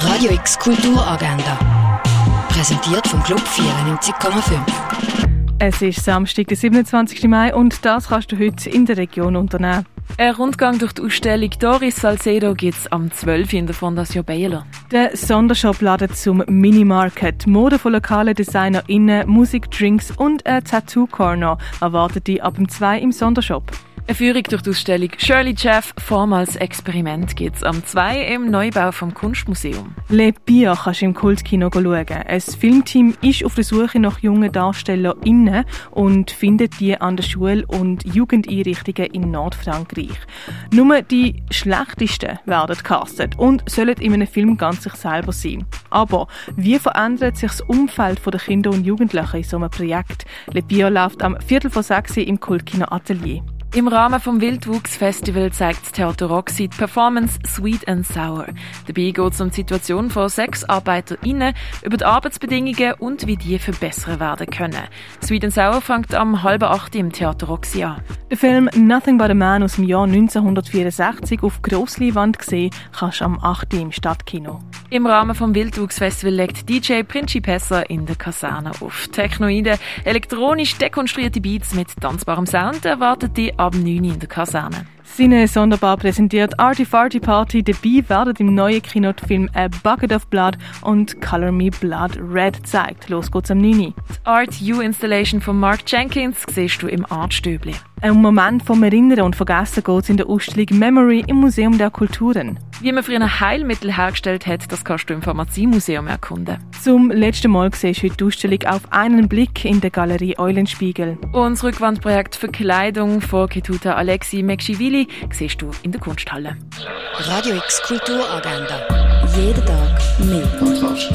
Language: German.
Radio X Kulturagenda. Präsentiert vom Club 94,5. Es ist Samstag, der 27. Mai und das kannst du heute in der Region unternehmen. Ein Rundgang durch die Ausstellung Doris Salcedo gibt es am 12. in der Fondation Baylor. Der Sondershop ladet zum Minimarket. Mode von lokalen DesignerInnen, Musik, Drinks und ein Tattoo-Corner erwartet die ab dem 2 im Sondershop. Eine Führung durch die Ausstellung Shirley Jeff Vormals Experiment gibt es am 2 im Neubau vom Kunstmuseum. Le Bier kannst du im Kultkino schauen. Ein Filmteam ist auf der Suche nach jungen DarstellerInnen und findet die an der Schule und Jugendeinrichtungen in Nordfrankreich. Nur die schlechtesten werden castet und sollen in einem Film ganz sich selber sein. Aber wie verändert sich das Umfeld der Kinder und Jugendlichen in so einem Projekt? Le Bier läuft am Viertel vor sechs im Kultkino Atelier. Im Rahmen vom Wildwuchs-Festival zeigt das Theater Roxy die Performance Sweet and Sour. Dabei geht es um die Situation von SexarbeiterInnen, über die Arbeitsbedingungen und wie die verbessern werden können. Sweet and Sour fängt am halben acht im Theater Roxy an. Der Film Nothing But a Man aus dem Jahr 1964 auf Grossleinwand gesehen, kannst du am 8. im Stadtkino. Im Rahmen vom Wildwuchs-Festival legt DJ Principessa in der Kaserne auf. Technoide, elektronisch dekonstruierte Beats mit tanzbarem Sound erwartet die ab 9 in der Kaserne. Seine sonderbar präsentiert Arty Farty Party dabei werden im neuen Kino die Film A Bucket of Blood und Color Me Blood Red zeigt. Los geht's am 9. Die Art U Installation von Mark Jenkins siehst du im Artstöbli. Ein Moment vom Erinnern und Vergessen geht in der Ausstellung Memory im Museum der Kulturen. Wie man früher ein Heilmittel hergestellt hat, das kannst du im Pharmaziemuseum erkunden. Zum letzten Mal siehst du heute die Ausstellung auf einen Blick in der Galerie Eulenspiegel. Und das Rückwandprojekt Verkleidung von Ketuta Alexi Mekshivili siehst du in der Kunsthalle. Radio X Kulturagenda. Jeden Tag mehr. Kontrast.